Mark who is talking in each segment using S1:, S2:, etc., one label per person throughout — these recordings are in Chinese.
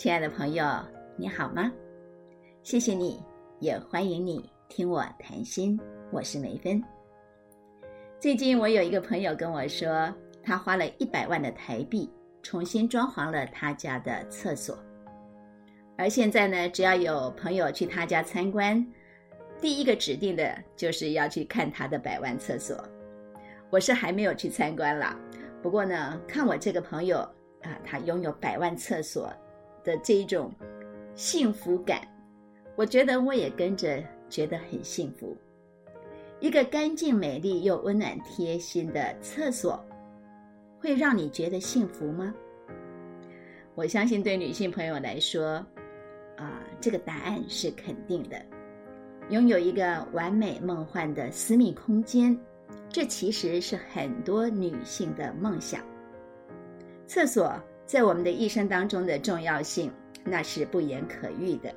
S1: 亲爱的朋友，你好吗？谢谢你，也欢迎你听我谈心。我是梅芬。最近我有一个朋友跟我说，他花了一百万的台币重新装潢了他家的厕所，而现在呢，只要有朋友去他家参观，第一个指定的就是要去看他的百万厕所。我是还没有去参观啦，不过呢，看我这个朋友啊，他拥有百万厕所。的这一种幸福感，我觉得我也跟着觉得很幸福。一个干净、美丽又温暖、贴心的厕所，会让你觉得幸福吗？我相信对女性朋友来说，啊，这个答案是肯定的。拥有一个完美梦幻的私密空间，这其实是很多女性的梦想。厕所。在我们的一生当中的重要性，那是不言可喻的。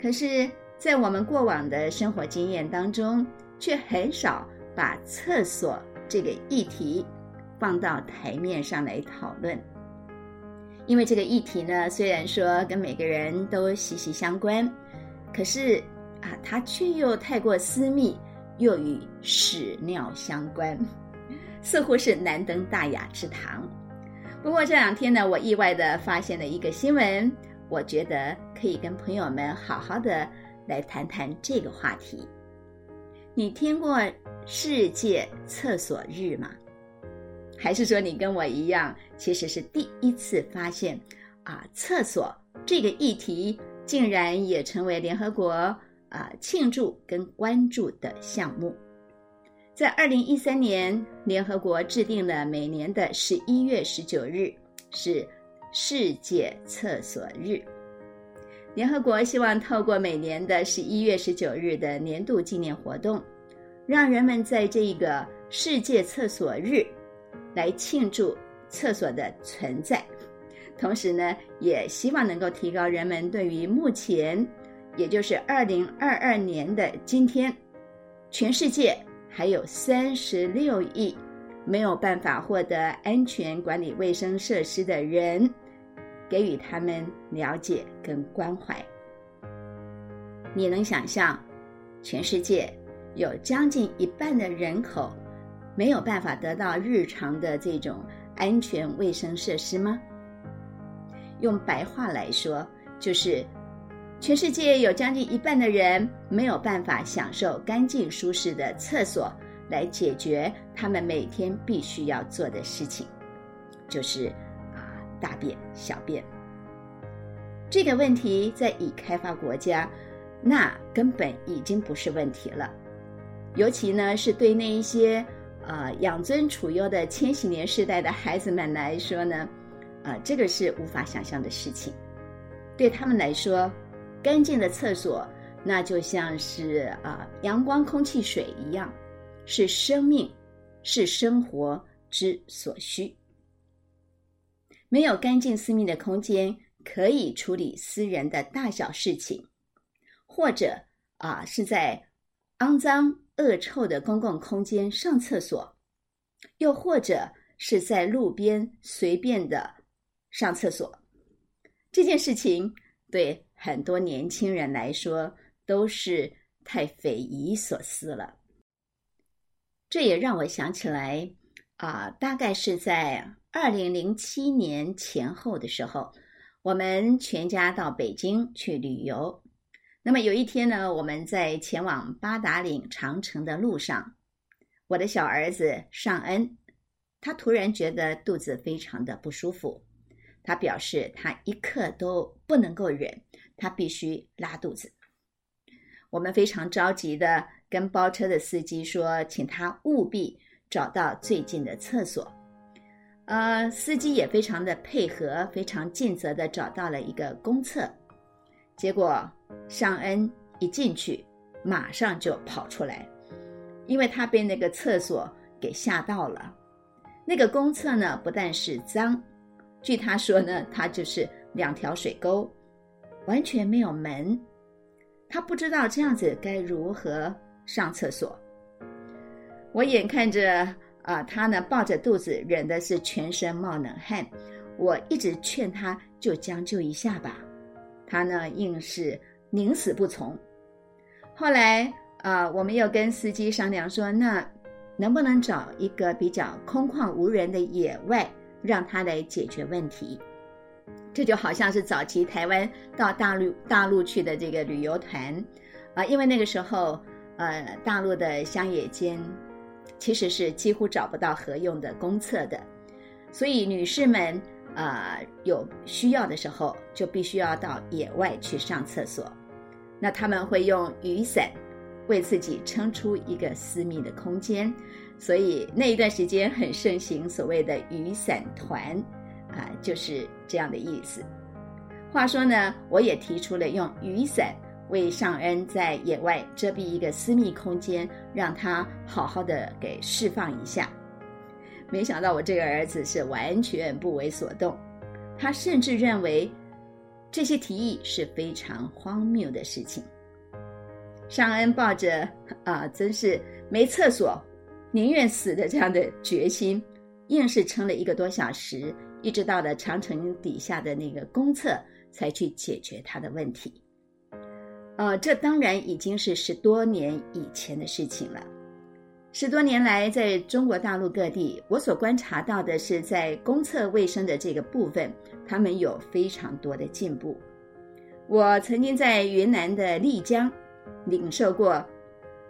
S1: 可是，在我们过往的生活经验当中，却很少把厕所这个议题放到台面上来讨论。因为这个议题呢，虽然说跟每个人都息息相关，可是啊，它却又太过私密，又与屎尿相关，似乎是难登大雅之堂。不过这两天呢，我意外的发现了一个新闻，我觉得可以跟朋友们好好的来谈谈这个话题。你听过世界厕所日吗？还是说你跟我一样，其实是第一次发现啊，厕所这个议题竟然也成为联合国啊庆祝跟关注的项目。在二零一三年，联合国制定了每年的十一月十九日是世界厕所日。联合国希望透过每年的十一月十九日的年度纪念活动，让人们在这个世界厕所日来庆祝厕所的存在，同时呢，也希望能够提高人们对于目前，也就是二零二二年的今天，全世界。还有三十六亿没有办法获得安全管理卫生设施的人，给予他们了解跟关怀。你能想象，全世界有将近一半的人口没有办法得到日常的这种安全卫生设施吗？用白话来说，就是。全世界有将近一半的人没有办法享受干净舒适的厕所，来解决他们每天必须要做的事情，就是啊大便、小便。这个问题在已开发国家，那根本已经不是问题了。尤其呢，是对那一些啊养尊处优的千禧年世代的孩子们来说呢，啊这个是无法想象的事情。对他们来说。干净的厕所，那就像是啊阳光、空气、水一样，是生命，是生活之所需。没有干净私密的空间，可以处理私人的大小事情，或者啊是在肮脏、恶臭的公共空间上厕所，又或者是在路边随便的上厕所，这件事情对。很多年轻人来说都是太匪夷所思了。这也让我想起来，啊，大概是在二零零七年前后的时候，我们全家到北京去旅游。那么有一天呢，我们在前往八达岭长城的路上，我的小儿子尚恩，他突然觉得肚子非常的不舒服，他表示他一刻都不能够忍。他必须拉肚子，我们非常着急的跟包车的司机说，请他务必找到最近的厕所。呃，司机也非常的配合，非常尽责的找到了一个公厕。结果尚恩一进去，马上就跑出来，因为他被那个厕所给吓到了。那个公厕呢，不但是脏，据他说呢，它就是两条水沟。完全没有门，他不知道这样子该如何上厕所。我眼看着啊，他呢抱着肚子，忍的是全身冒冷汗。我一直劝他就将就一下吧，他呢硬是宁死不从。后来啊，我们又跟司机商量说，那能不能找一个比较空旷无人的野外，让他来解决问题？这就好像是早期台湾到大陆大陆去的这个旅游团，啊，因为那个时候，呃，大陆的乡野间其实是几乎找不到合用的公厕的，所以女士们，啊，有需要的时候就必须要到野外去上厕所。那他们会用雨伞为自己撑出一个私密的空间，所以那一段时间很盛行所谓的雨伞团。啊，就是这样的意思。话说呢，我也提出了用雨伞为尚恩在野外遮蔽一个私密空间，让他好好的给释放一下。没想到我这个儿子是完全不为所动，他甚至认为这些提议是非常荒谬的事情。尚恩抱着啊，真是没厕所，宁愿死的这样的决心，硬是撑了一个多小时。一直到了长城底下的那个公厕，才去解决他的问题。呃，这当然已经是十多年以前的事情了。十多年来，在中国大陆各地，我所观察到的是，在公厕卫生的这个部分，他们有非常多的进步。我曾经在云南的丽江领受过，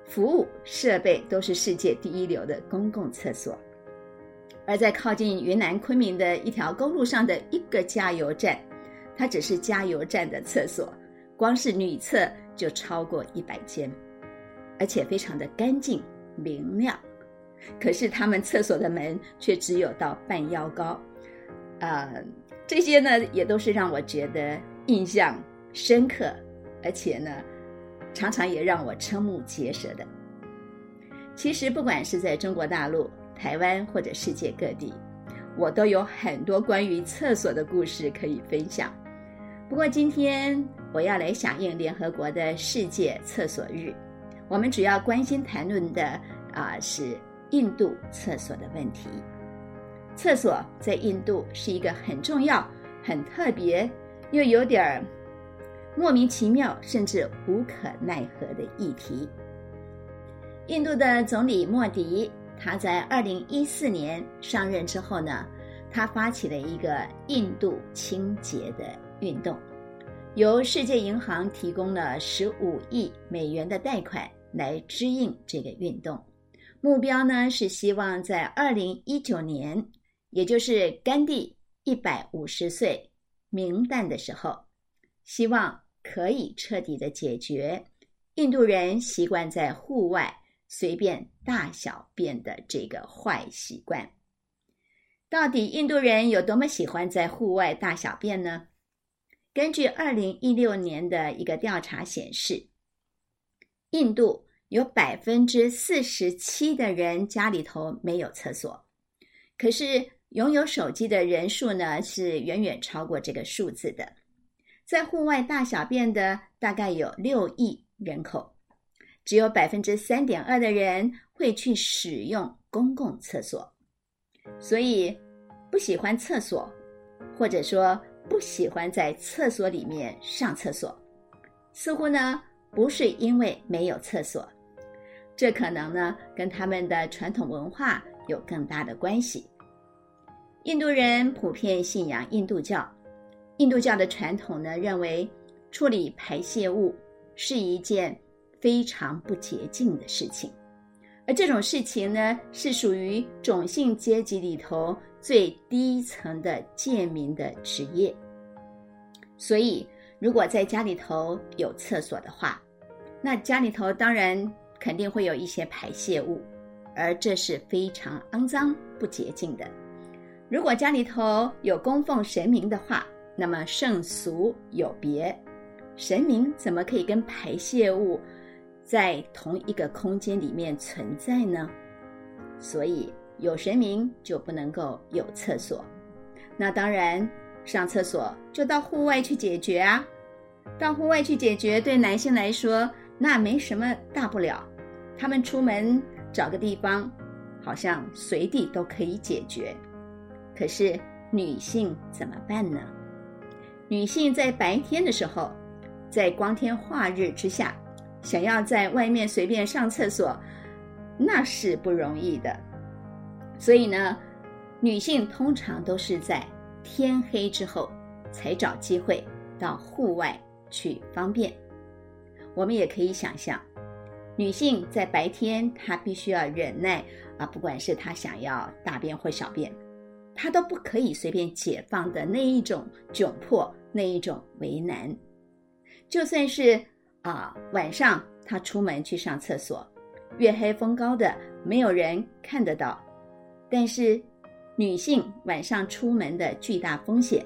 S1: 服务设备都是世界第一流的公共厕所。而在靠近云南昆明的一条公路上的一个加油站，它只是加油站的厕所，光是女厕就超过一百间，而且非常的干净明亮。可是他们厕所的门却只有到半腰高，呃，这些呢也都是让我觉得印象深刻，而且呢，常常也让我瞠目结舌的。其实不管是在中国大陆，台湾或者世界各地，我都有很多关于厕所的故事可以分享。不过今天我要来响应联合国的世界厕所日，我们主要关心谈论的啊是印度厕所的问题。厕所在印度是一个很重要、很特别又有点儿莫名其妙，甚至无可奈何的议题。印度的总理莫迪。他在二零一四年上任之后呢，他发起了一个印度清洁的运动，由世界银行提供了十五亿美元的贷款来支应这个运动。目标呢是希望在二零一九年，也就是甘地一百五十岁冥诞的时候，希望可以彻底的解决印度人习惯在户外。随便大小便的这个坏习惯，到底印度人有多么喜欢在户外大小便呢？根据二零一六年的一个调查显示，印度有百分之四十七的人家里头没有厕所，可是拥有手机的人数呢是远远超过这个数字的。在户外大小便的大概有六亿人口。只有百分之三点二的人会去使用公共厕所，所以不喜欢厕所，或者说不喜欢在厕所里面上厕所，似乎呢不是因为没有厕所，这可能呢跟他们的传统文化有更大的关系。印度人普遍信仰印度教，印度教的传统呢认为处理排泄物是一件。非常不洁净的事情，而这种事情呢，是属于种姓阶级里头最低层的贱民的职业。所以，如果在家里头有厕所的话，那家里头当然肯定会有一些排泄物，而这是非常肮脏不洁净的。如果家里头有供奉神明的话，那么圣俗有别，神明怎么可以跟排泄物？在同一个空间里面存在呢，所以有神明就不能够有厕所。那当然，上厕所就到户外去解决啊。到户外去解决，对男性来说那没什么大不了。他们出门找个地方，好像随地都可以解决。可是女性怎么办呢？女性在白天的时候，在光天化日之下，想要在外面随便上厕所，那是不容易的。所以呢，女性通常都是在天黑之后才找机会到户外去方便。我们也可以想象，女性在白天她必须要忍耐啊，不管是她想要大便或小便。他都不可以随便解放的那一种窘迫，那一种为难。就算是啊晚上他出门去上厕所，月黑风高的，没有人看得到。但是女性晚上出门的巨大风险，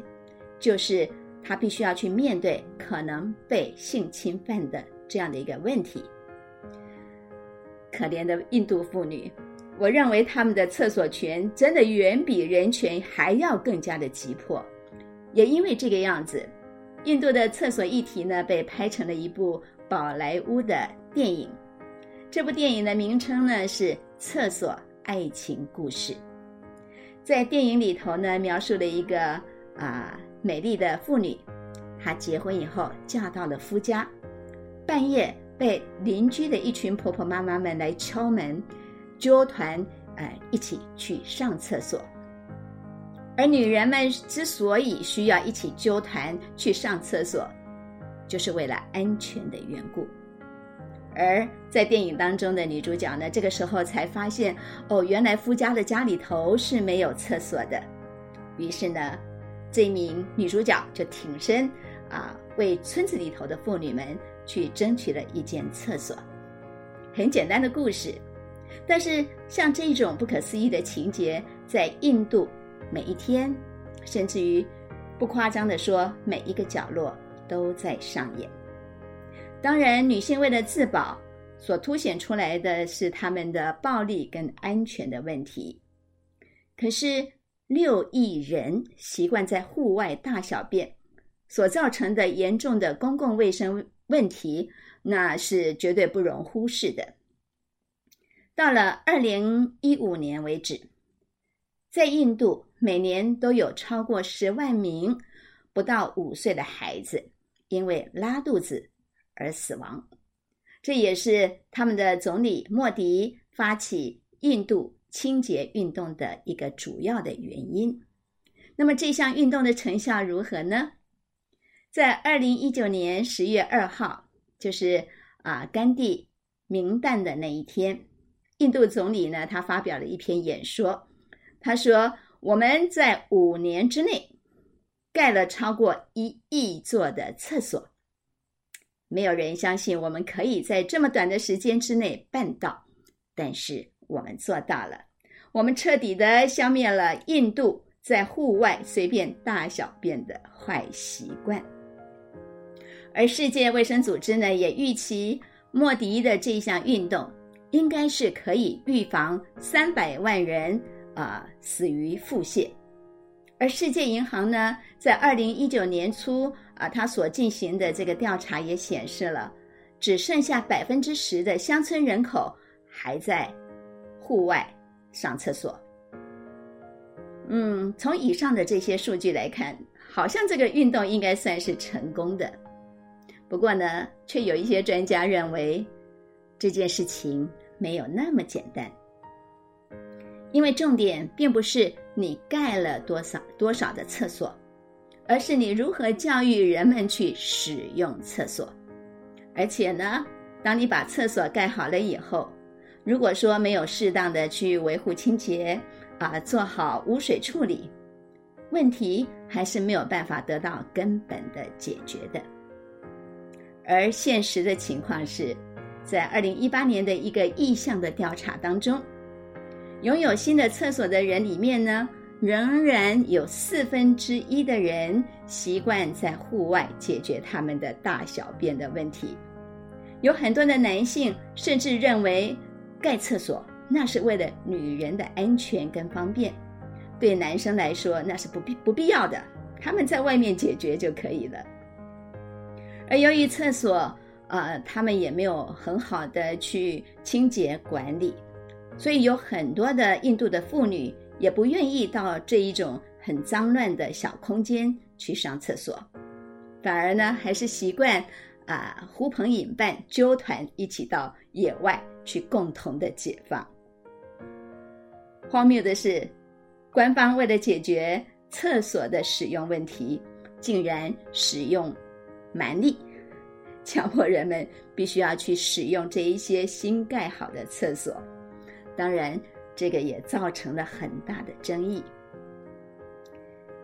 S1: 就是她必须要去面对可能被性侵犯的这样的一个问题。可怜的印度妇女。我认为他们的厕所权真的远比人权还要更加的急迫，也因为这个样子，印度的厕所议题呢被拍成了一部宝莱坞的电影。这部电影的名称呢是《厕所爱情故事》。在电影里头呢，描述了一个啊美丽的妇女，她结婚以后嫁到了夫家，半夜被邻居的一群婆婆妈妈们来敲门。纠团，呃，一起去上厕所。而女人们之所以需要一起纠团去上厕所，就是为了安全的缘故。而在电影当中的女主角呢，这个时候才发现，哦，原来夫家的家里头是没有厕所的。于是呢，这名女主角就挺身啊，为村子里头的妇女们去争取了一间厕所。很简单的故事。但是，像这种不可思议的情节，在印度每一天，甚至于不夸张的说，每一个角落都在上演。当然，女性为了自保，所凸显出来的是他们的暴力跟安全的问题。可是，六亿人习惯在户外大小便所造成的严重的公共卫生问题，那是绝对不容忽视的。到了二零一五年为止，在印度每年都有超过十万名不到五岁的孩子因为拉肚子而死亡。这也是他们的总理莫迪发起印度清洁运动的一个主要的原因。那么这项运动的成效如何呢？在二零一九年十月二号，就是啊甘地明旦的那一天。印度总理呢，他发表了一篇演说。他说：“我们在五年之内盖了超过一亿座的厕所，没有人相信我们可以在这么短的时间之内办到，但是我们做到了。我们彻底的消灭了印度在户外随便大小便的坏习惯。而世界卫生组织呢，也预期莫迪的这项运动。”应该是可以预防三百万人啊死于腹泻，而世界银行呢，在二零一九年初啊，他所进行的这个调查也显示了，只剩下百分之十的乡村人口还在户外上厕所。嗯，从以上的这些数据来看，好像这个运动应该算是成功的。不过呢，却有一些专家认为。这件事情没有那么简单，因为重点并不是你盖了多少多少的厕所，而是你如何教育人们去使用厕所。而且呢，当你把厕所盖好了以后，如果说没有适当的去维护清洁啊，做好污水处理，问题还是没有办法得到根本的解决的。而现实的情况是。在二零一八年的一个意向的调查当中，拥有新的厕所的人里面呢，仍然有四分之一的人习惯在户外解决他们的大小便的问题。有很多的男性甚至认为盖厕所那是为了女人的安全跟方便，对男生来说那是不必不必要的，他们在外面解决就可以了。而由于厕所，呃，他们也没有很好的去清洁管理，所以有很多的印度的妇女也不愿意到这一种很脏乱的小空间去上厕所，反而呢还是习惯啊呼朋引伴、纠团一起到野外去共同的解放。荒谬的是，官方为了解决厕所的使用问题，竟然使用蛮力，强迫人们必须要去使用这一些新盖好的厕所。当然，这个也造成了很大的争议。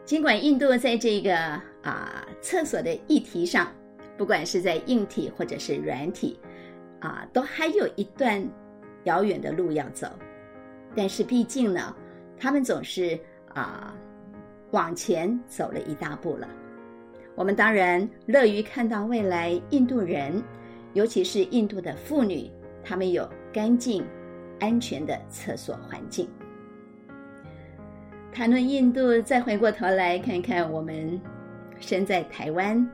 S1: 尽管印度在这个啊厕所的议题上，不管是在硬体或者是软体，啊，都还有一段遥远的路要走。但是毕竟呢，他们总是啊往前走了一大步了。我们当然乐于看到未来印度人，尤其是印度的妇女，他们有干净、安全的厕所环境。谈论印度，再回过头来看看我们身在台湾、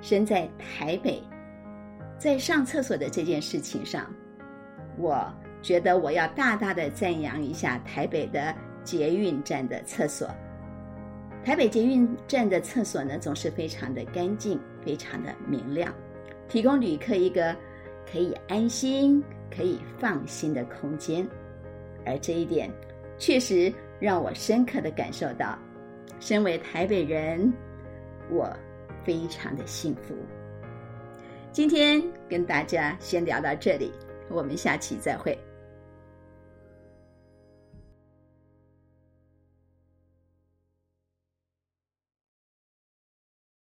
S1: 身在台北，在上厕所的这件事情上，我觉得我要大大的赞扬一下台北的捷运站的厕所。台北捷运站的厕所呢，总是非常的干净、非常的明亮，提供旅客一个可以安心、可以放心的空间，而这一点确实。让我深刻的感受到，身为台北人，我非常的幸福。今天跟大家先聊到这里，我们下期再会。